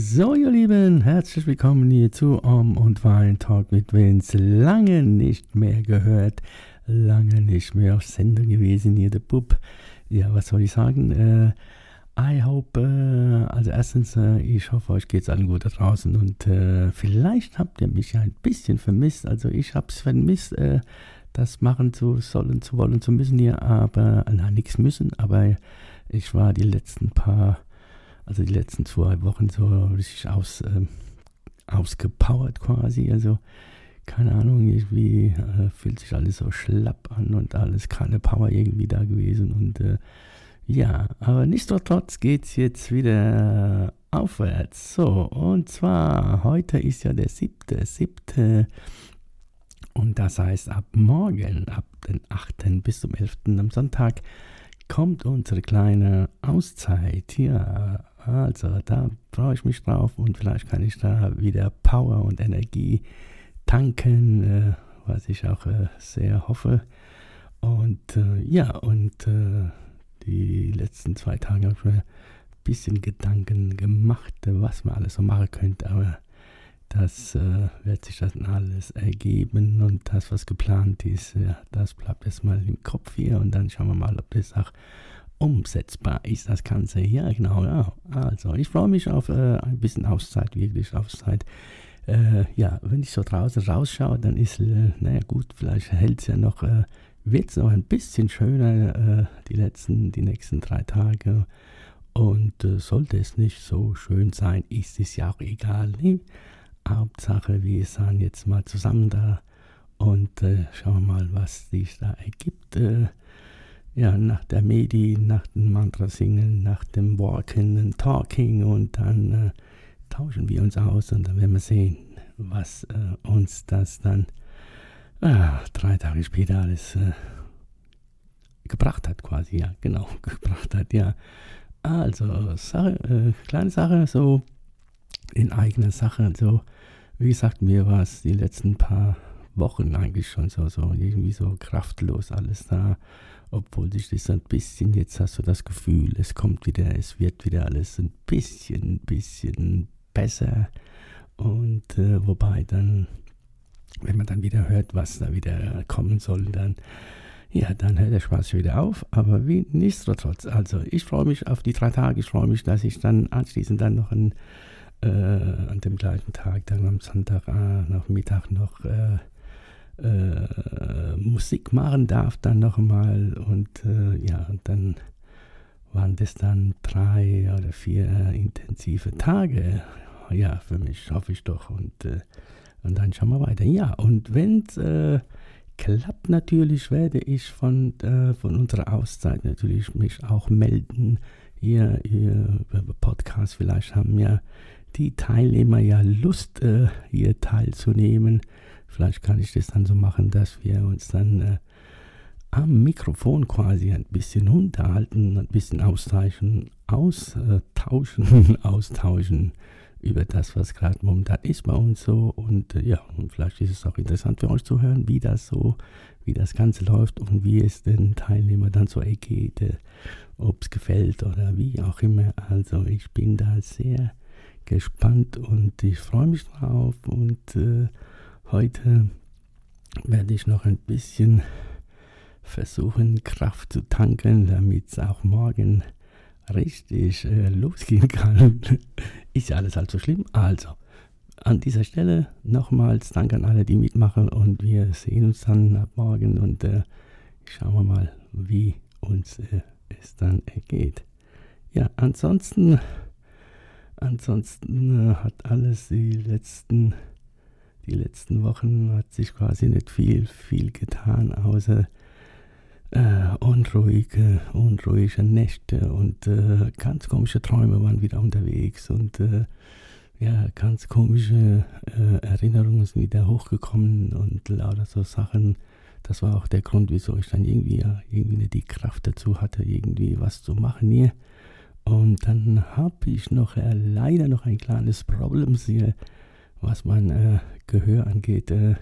So, ihr Lieben, herzlich willkommen hier zu Om und Wein Talk mit Vince. Lange nicht mehr gehört, lange nicht mehr auf Sendung gewesen hier, der Bub. Ja, was soll ich sagen? Äh, I hope, äh, also erstens, äh, ich hoffe, euch geht's allen gut da draußen und äh, vielleicht habt ihr mich ein bisschen vermisst. Also ich hab's vermisst, äh, das machen zu sollen, zu wollen, zu müssen hier, aber, na, nichts müssen, aber ich war die letzten paar also die letzten zwei Wochen so richtig aus, äh, ausgepowert quasi. Also keine Ahnung, irgendwie äh, fühlt sich alles so schlapp an und alles keine Power irgendwie da gewesen. Und äh, ja, aber nichtsdestotrotz geht es jetzt wieder aufwärts. So, und zwar heute ist ja der siebte, siebte. Und das heißt, ab morgen, ab den 8. bis zum 11. am Sonntag, kommt unsere kleine Auszeit. Ja, also da freue ich mich drauf und vielleicht kann ich da wieder Power und Energie tanken, äh, was ich auch äh, sehr hoffe. Und äh, ja, und äh, die letzten zwei Tage habe ich mir ein bisschen Gedanken gemacht, was man alles so machen könnte, aber das äh, wird sich dann alles ergeben und das, was geplant ist, ja, das bleibt erstmal im Kopf hier und dann schauen wir mal, ob das auch umsetzbar ist das Ganze. Ja, genau. Ja. Also, ich freue mich auf äh, ein bisschen Auszeit, wirklich Auszeit. Äh, ja, wenn ich so draußen rausschaue, dann ist, äh, naja, gut, vielleicht hält es ja noch, äh, wird es noch ein bisschen schöner äh, die letzten, die nächsten drei Tage. Und äh, sollte es nicht so schön sein, ist es ja auch egal. Ne? Hauptsache, wir sind jetzt mal zusammen da und äh, schauen mal, was sich da ergibt ja, nach der Medi, nach dem Mantra singen, nach dem Walking und Talking und dann äh, tauschen wir uns aus und dann werden wir sehen, was äh, uns das dann äh, drei Tage später alles äh, gebracht hat, quasi, ja, genau, gebracht hat, ja. Also, Sache, äh, kleine Sache, so in eigener Sache, so, wie gesagt, mir war es die letzten paar Wochen eigentlich schon so, so irgendwie so kraftlos alles da obwohl sich das ein bisschen, jetzt hast du das Gefühl, es kommt wieder, es wird wieder alles ein bisschen, bisschen besser. Und äh, wobei dann, wenn man dann wieder hört, was da wieder kommen soll, dann, ja, dann hört der Spaß wieder auf. Aber wie nichtsdestotrotz, also ich freue mich auf die drei Tage, ich freue mich, dass ich dann anschließend dann noch ein, äh, an dem gleichen Tag, dann am Sonntag äh, nach Mittag noch äh, äh, Musik machen darf dann nochmal und äh, ja, und dann waren das dann drei oder vier intensive Tage. Ja, für mich hoffe ich doch und, äh, und dann schauen wir weiter. Ja, und wenn es äh, klappt natürlich, werde ich von, äh, von unserer Auszeit natürlich mich auch melden. Hier, hier Podcast, vielleicht haben ja die Teilnehmer ja Lust, äh, hier teilzunehmen. Vielleicht kann ich das dann so machen, dass wir uns dann äh, am Mikrofon quasi ein bisschen unterhalten, ein bisschen austauschen, austauschen, austauschen über das, was gerade momentan ist bei uns so. Und äh, ja, und vielleicht ist es auch interessant für euch zu hören, wie das so, wie das Ganze läuft und wie es den Teilnehmern dann so ergeht, äh, ob es gefällt oder wie auch immer. Also ich bin da sehr gespannt und ich freue mich drauf und äh, Heute werde ich noch ein bisschen versuchen, Kraft zu tanken, damit es auch morgen richtig äh, losgehen kann. Ist ja alles halt so schlimm. Also, an dieser Stelle nochmals Dank an alle, die mitmachen und wir sehen uns dann ab morgen und äh, schauen wir mal, wie uns äh, es dann ergeht. Ja, ansonsten, ansonsten äh, hat alles die letzten die letzten Wochen hat sich quasi nicht viel, viel getan, außer äh, unruhige, unruhige Nächte und äh, ganz komische Träume waren wieder unterwegs und äh, ja, ganz komische äh, Erinnerungen sind wieder hochgekommen und lauter so Sachen. Das war auch der Grund, wieso ich dann irgendwie ja irgendwie nicht die Kraft dazu hatte, irgendwie was zu machen hier. Und dann habe ich noch äh, leider noch ein kleines Problem hier, was mein äh, Gehör angeht. Äh,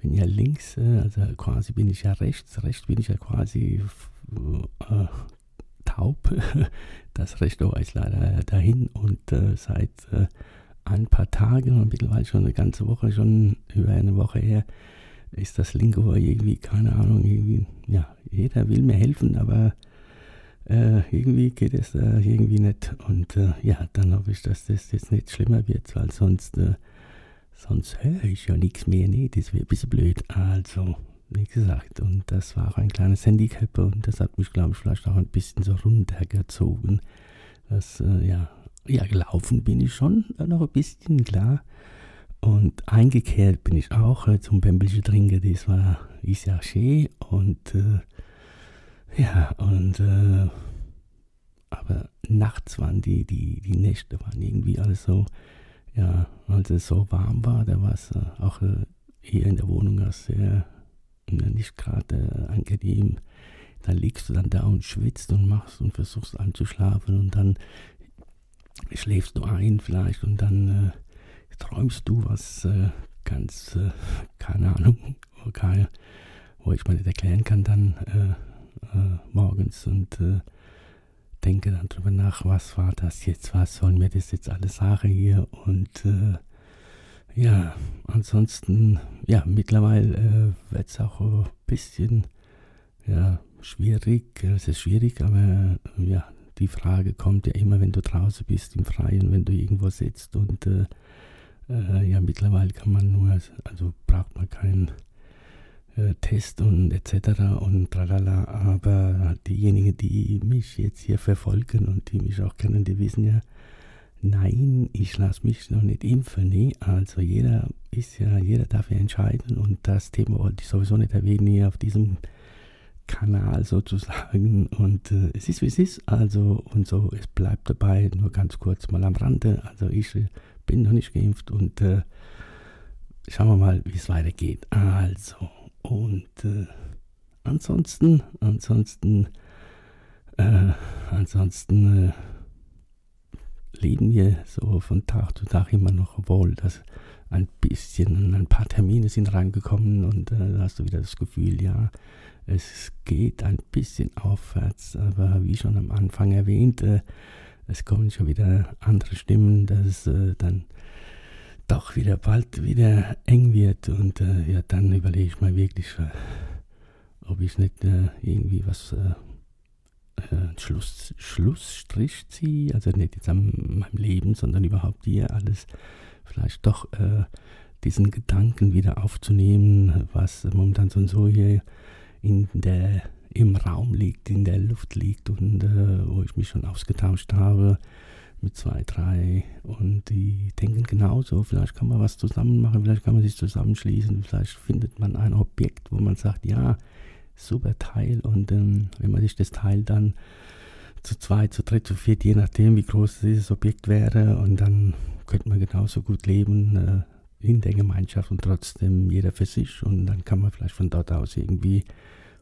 bin ja links, äh, also quasi bin ich ja rechts, rechts bin ich ja quasi äh, taub. Das rechte Ohr ist leider dahin und äh, seit ein paar Tagen mittlerweile schon eine ganze Woche, schon über eine Woche her, ist das linke Ohr irgendwie, keine Ahnung, irgendwie, ja, jeder will mir helfen, aber äh, irgendwie geht es äh, irgendwie nicht. Und äh, ja, dann hoffe ich, dass das jetzt nicht schlimmer wird, weil sonst, äh, sonst höre ich ja nichts mehr. Nee, das wäre ein bisschen blöd. Also, wie gesagt, und das war auch ein kleines Handicap und das hat mich, glaube ich, vielleicht auch ein bisschen so runtergezogen. Das, äh, ja, ja, gelaufen bin ich schon noch ein bisschen, klar. Und eingekehrt bin ich auch äh, zum Bämbelchen trinken, das war, ist ja schön und ja, und äh, aber nachts waren die, die, die Nächte waren irgendwie alles so, ja, als es so warm war, da war es äh, auch äh, hier in der Wohnung sehr nicht gerade äh, angenehm. Dann liegst du dann da und schwitzt und machst und versuchst anzuschlafen und dann schläfst du ein vielleicht und dann äh, träumst du was äh, ganz, äh, keine Ahnung, okay, wo ich mir nicht erklären kann, dann äh, morgens und äh, denke dann drüber nach, was war das jetzt, was soll mir das jetzt alles sagen hier? Und äh, ja, ansonsten, ja, mittlerweile äh, wird es auch ein bisschen, ja, schwierig, es ist schwierig, aber ja, die Frage kommt ja immer, wenn du draußen bist im Freien, wenn du irgendwo sitzt. Und äh, äh, ja, mittlerweile kann man nur, also braucht man keinen äh, Test und etc. und tralala, aber diejenigen, die mich jetzt hier verfolgen und die mich auch kennen, die wissen ja, nein, ich lasse mich noch nicht impfen. Nee, also jeder ist ja, jeder darf ja entscheiden und das Thema wollte ich sowieso nicht erwähnen hier auf diesem Kanal sozusagen und äh, es ist wie es ist, also und so, es bleibt dabei, nur ganz kurz mal am Rande, also ich bin noch nicht geimpft und äh, schauen wir mal, wie es weitergeht. Also, und äh, ansonsten, ansonsten, äh, ansonsten äh, leben wir so von Tag zu Tag immer noch wohl, dass ein bisschen, ein paar Termine sind reingekommen und äh, da hast du wieder das Gefühl, ja, es geht ein bisschen aufwärts, aber wie schon am Anfang erwähnt, äh, es kommen schon wieder andere Stimmen, dass äh, dann doch wieder bald wieder eng wird und äh, ja, dann überlege ich mal wirklich, äh, ob ich nicht äh, irgendwie was äh, äh, Schluss, Schlussstrich ziehe, also nicht jetzt an meinem Leben, sondern überhaupt hier alles vielleicht doch äh, diesen Gedanken wieder aufzunehmen, was momentan so und so hier in der, im Raum liegt, in der Luft liegt und wo ich mich schon ausgetauscht habe mit zwei, drei und denken genauso. Vielleicht kann man was zusammen machen, vielleicht kann man sich zusammenschließen, vielleicht findet man ein Objekt, wo man sagt, ja, super Teil und ähm, wenn man sich das Teil dann zu zwei, zu dritt, zu viert, je nachdem, wie groß dieses Objekt wäre und dann könnte man genauso gut leben äh, in der Gemeinschaft und trotzdem jeder für sich und dann kann man vielleicht von dort aus irgendwie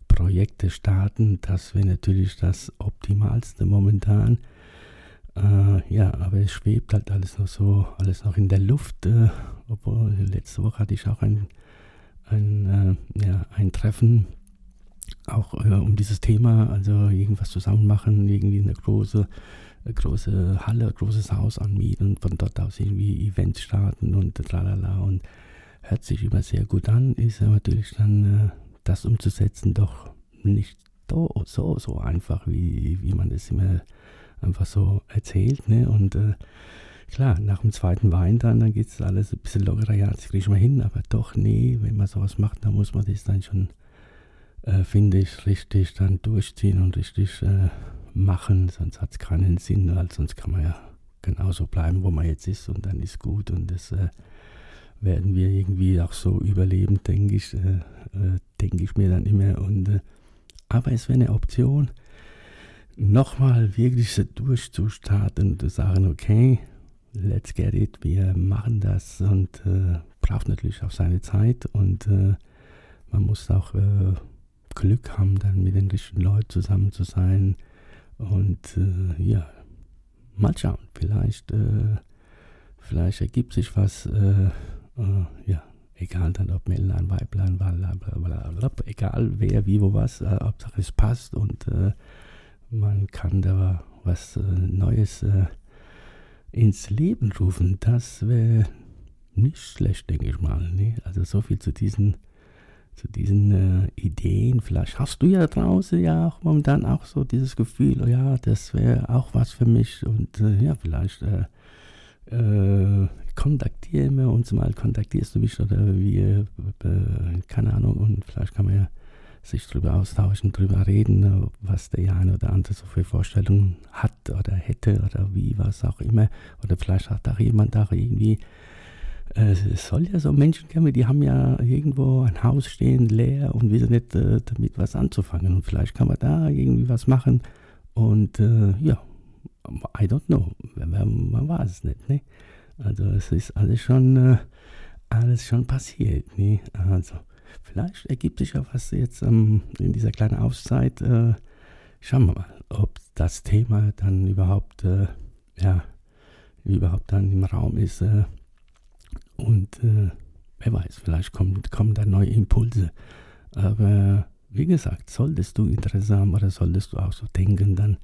Projekte starten. Das wäre natürlich das Optimalste momentan. Äh, ja, aber es schwebt halt alles noch so, alles noch in der Luft. Äh, obwohl letzte Woche hatte ich auch ein, ein, äh, ja, ein Treffen, auch äh, um dieses Thema, also irgendwas zusammen machen, irgendwie eine große, große Halle, großes Haus anmieten und von dort aus irgendwie Events starten und tralala und hört sich immer sehr gut an, ist ja natürlich dann äh, das umzusetzen doch nicht so, so, so einfach, wie, wie man das immer einfach so erzählt. Ne? Und äh, klar, nach dem zweiten Wein dann, dann geht es alles ein bisschen lockerer. Ja, das kriege ich mal hin, aber doch, nee, wenn man sowas macht, dann muss man das dann schon, äh, finde ich, richtig dann durchziehen und richtig äh, machen, sonst hat es keinen Sinn, weil sonst kann man ja genauso bleiben, wo man jetzt ist und dann ist gut und das äh, werden wir irgendwie auch so überleben, denke ich, äh, äh, denke ich mir dann immer. Und, aber es wäre eine Option, nochmal wirklich durchzustarten und zu sagen, okay, let's get it, wir machen das und äh, braucht natürlich auch seine Zeit und äh, man muss auch äh, Glück haben, dann mit den richtigen Leuten zusammen zu sein und äh, ja, mal schauen, vielleicht, äh, vielleicht ergibt sich was, äh, ja, egal dann ob Männlein, Weiblein, blablabla, egal wer, wie, wo, was, Hauptsache es passt und man kann da was äh, Neues ins Leben rufen, das wäre nicht schlecht, denke ich mal. Ne? Also so viel zu diesen, zu diesen äh, Ideen. Vielleicht hast du ja draußen ja auch momentan auch so dieses Gefühl, oh ja, das wäre auch was für mich. Und äh, ja, vielleicht äh, äh kontaktiere uns mal, kontaktierst du mich oder wie, äh, keine Ahnung. Und vielleicht kann man ja sich darüber austauschen, darüber reden, was der eine oder andere so für Vorstellungen hat oder hätte oder wie, was auch immer. Oder vielleicht hat auch jemand da irgendwie, äh, es soll ja so Menschen geben, die haben ja irgendwo ein Haus stehen, leer und wissen nicht äh, damit was anzufangen. Und vielleicht kann man da irgendwie was machen. Und äh, ja, I don't know, man, man weiß es nicht. Ne? Also es ist alles schon, äh, alles schon passiert. Ne? Also vielleicht ergibt sich ja was jetzt ähm, in dieser kleinen Auszeit. Äh, schauen wir mal, ob das Thema dann überhaupt, äh, ja, überhaupt dann im Raum ist. Äh, und äh, wer weiß, vielleicht kommen, kommen da neue Impulse. Aber wie gesagt, solltest du Interesse haben oder solltest du auch so denken, dann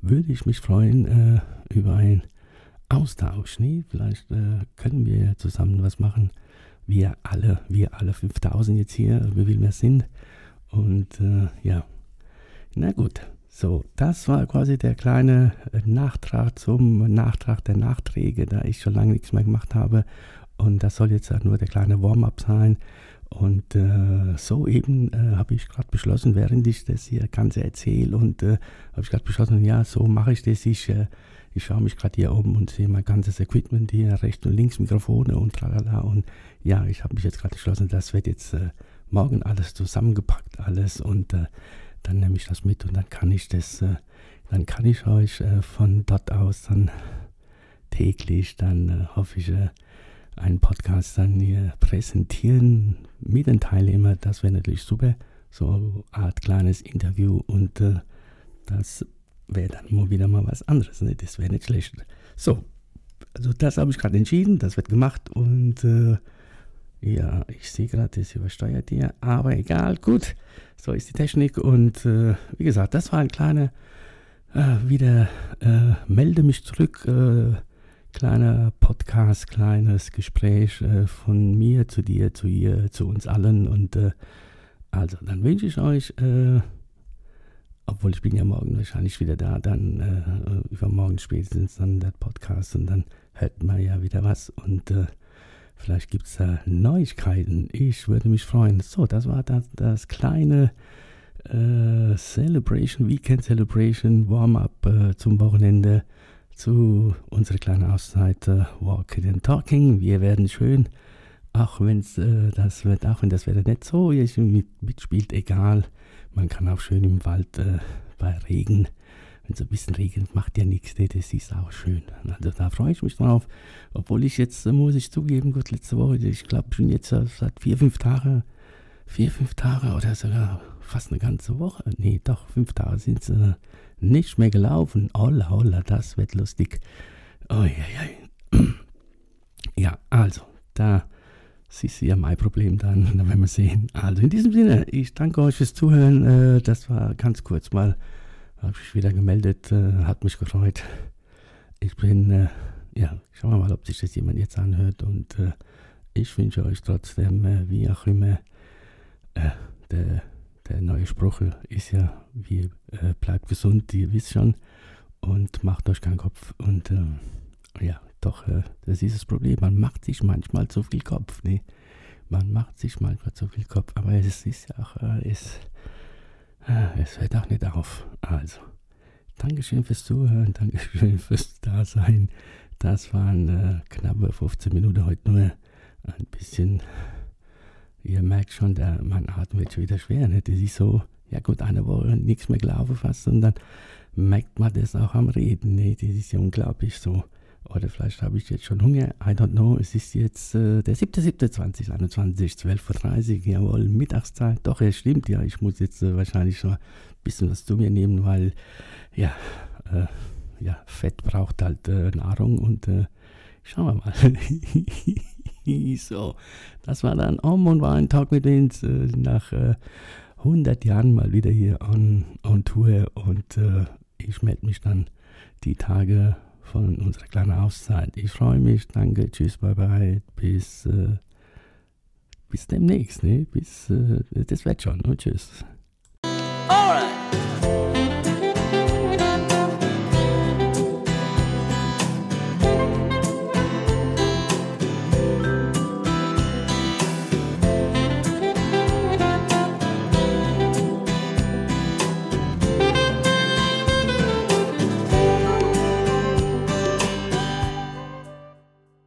würde ich mich freuen äh, über ein Austausch. Nee? Vielleicht äh, können wir zusammen was machen wir alle, wir alle 5000 jetzt hier, wie viel wir sind. Und äh, ja, na gut. So, das war quasi der kleine äh, Nachtrag zum Nachtrag der Nachträge, da ich schon lange nichts mehr gemacht habe. Und das soll jetzt nur der kleine Warm-up sein. Und äh, so eben äh, habe ich gerade beschlossen, während ich das hier Ganze erzähle, und äh, habe ich gerade beschlossen, ja, so mache ich das. Ich äh, ich schaue mich gerade hier um und sehe mein ganzes Equipment hier, rechts und links Mikrofone und tralala. Und ja, ich habe mich jetzt gerade entschlossen, das wird jetzt äh, morgen alles zusammengepackt, alles. Und äh, dann nehme ich das mit und dann kann ich das, äh, dann kann ich euch äh, von dort aus dann täglich, dann äh, hoffe ich, äh, einen Podcast dann hier präsentieren mit den Teilnehmern. Das wäre natürlich super. So eine Art kleines Interview und das wäre dann mal wieder mal was anderes. Ne? Das wäre nicht schlecht. So, also das habe ich gerade entschieden, das wird gemacht und äh, ja, ich sehe gerade, das übersteuert hier, aber egal, gut, so ist die Technik und äh, wie gesagt, das war ein kleiner, äh, wieder äh, melde mich zurück, äh, kleiner Podcast, kleines Gespräch äh, von mir zu dir, zu ihr, zu uns allen und also dann wünsche ich euch obwohl ich bin ja morgen wahrscheinlich wieder da, dann äh, übermorgen spätestens dann der Podcast und dann hört man ja wieder was und äh, vielleicht gibt es da Neuigkeiten. Ich würde mich freuen. So, das war das, das kleine äh, Celebration, Weekend Celebration, Warm-up äh, zum Wochenende zu unserer kleinen Auszeit äh, Walking and Talking. Wir werden schön, auch wenn äh, das wird, auch wenn das Wetter nicht so mitspielt, egal man kann auch schön im Wald äh, bei Regen, wenn es ein bisschen regnet, macht ja nichts, ne? das ist auch schön. Also da freue ich mich drauf. Obwohl ich jetzt, äh, muss ich zugeben, gut, letzte Woche, ich glaube, ich bin jetzt äh, seit vier, fünf Tagen, vier, fünf Tage oder sogar fast eine ganze Woche, nee, doch, fünf Tage sind es äh, nicht mehr gelaufen. Holla, holla, das wird lustig. Oh, ja, ja. ja, also, da siehst du ja mein Problem dann, dann werden wir sehen. Also in diesem Sinne, ich danke euch fürs Zuhören. Äh, das war ganz kurz mal, habe ich wieder gemeldet, äh, hat mich gefreut. Ich bin, äh, ja, schauen wir mal, ob sich das jemand jetzt anhört und ich wünsche euch trotzdem, wie auch immer, der, der neue Spruch ist ja, wie bleibt gesund, ihr wisst schon und macht euch keinen Kopf und ja, doch, äh, das ist das Problem. Man macht sich manchmal zu viel Kopf. Ne? Man macht sich manchmal zu viel Kopf. Aber es ist ja auch, äh, es, äh, es hört auch nicht auf. Also, Dankeschön fürs Zuhören, Dankeschön fürs Dasein. Das waren äh, knappe 15 Minuten heute nur. Ein bisschen, ihr merkt schon, der, mein Atem wird schon wieder schwer. Ne? Das ist so, ja gut, eine Woche nichts mehr gelaufen fast. Und dann merkt man das auch am Reden. Ne? Das ist ja unglaublich so Oder vielleicht habe ich jetzt schon Hunger. I don't know. Es ist jetzt äh, der 7.7.2021, 12.30 Uhr. Jawohl, Mittagszeit. Doch, es stimmt. Ja, ich muss jetzt äh, wahrscheinlich schon ein bisschen was zu mir nehmen, weil, ja, äh, ja Fett braucht halt äh, Nahrung und äh, schauen wir mal. so, das war dann Om und war ein Talk mit Vince äh, nach 100 Jahren mal wieder hier on, on Tour und ich melde mich dann die Tage von unserer kleinen Auszeit. Ich freue mich. Danke. Tschüss. Bye bye. Bis, äh, bis demnächst. Ne? Bis, äh, das wird schon. Und tschüss.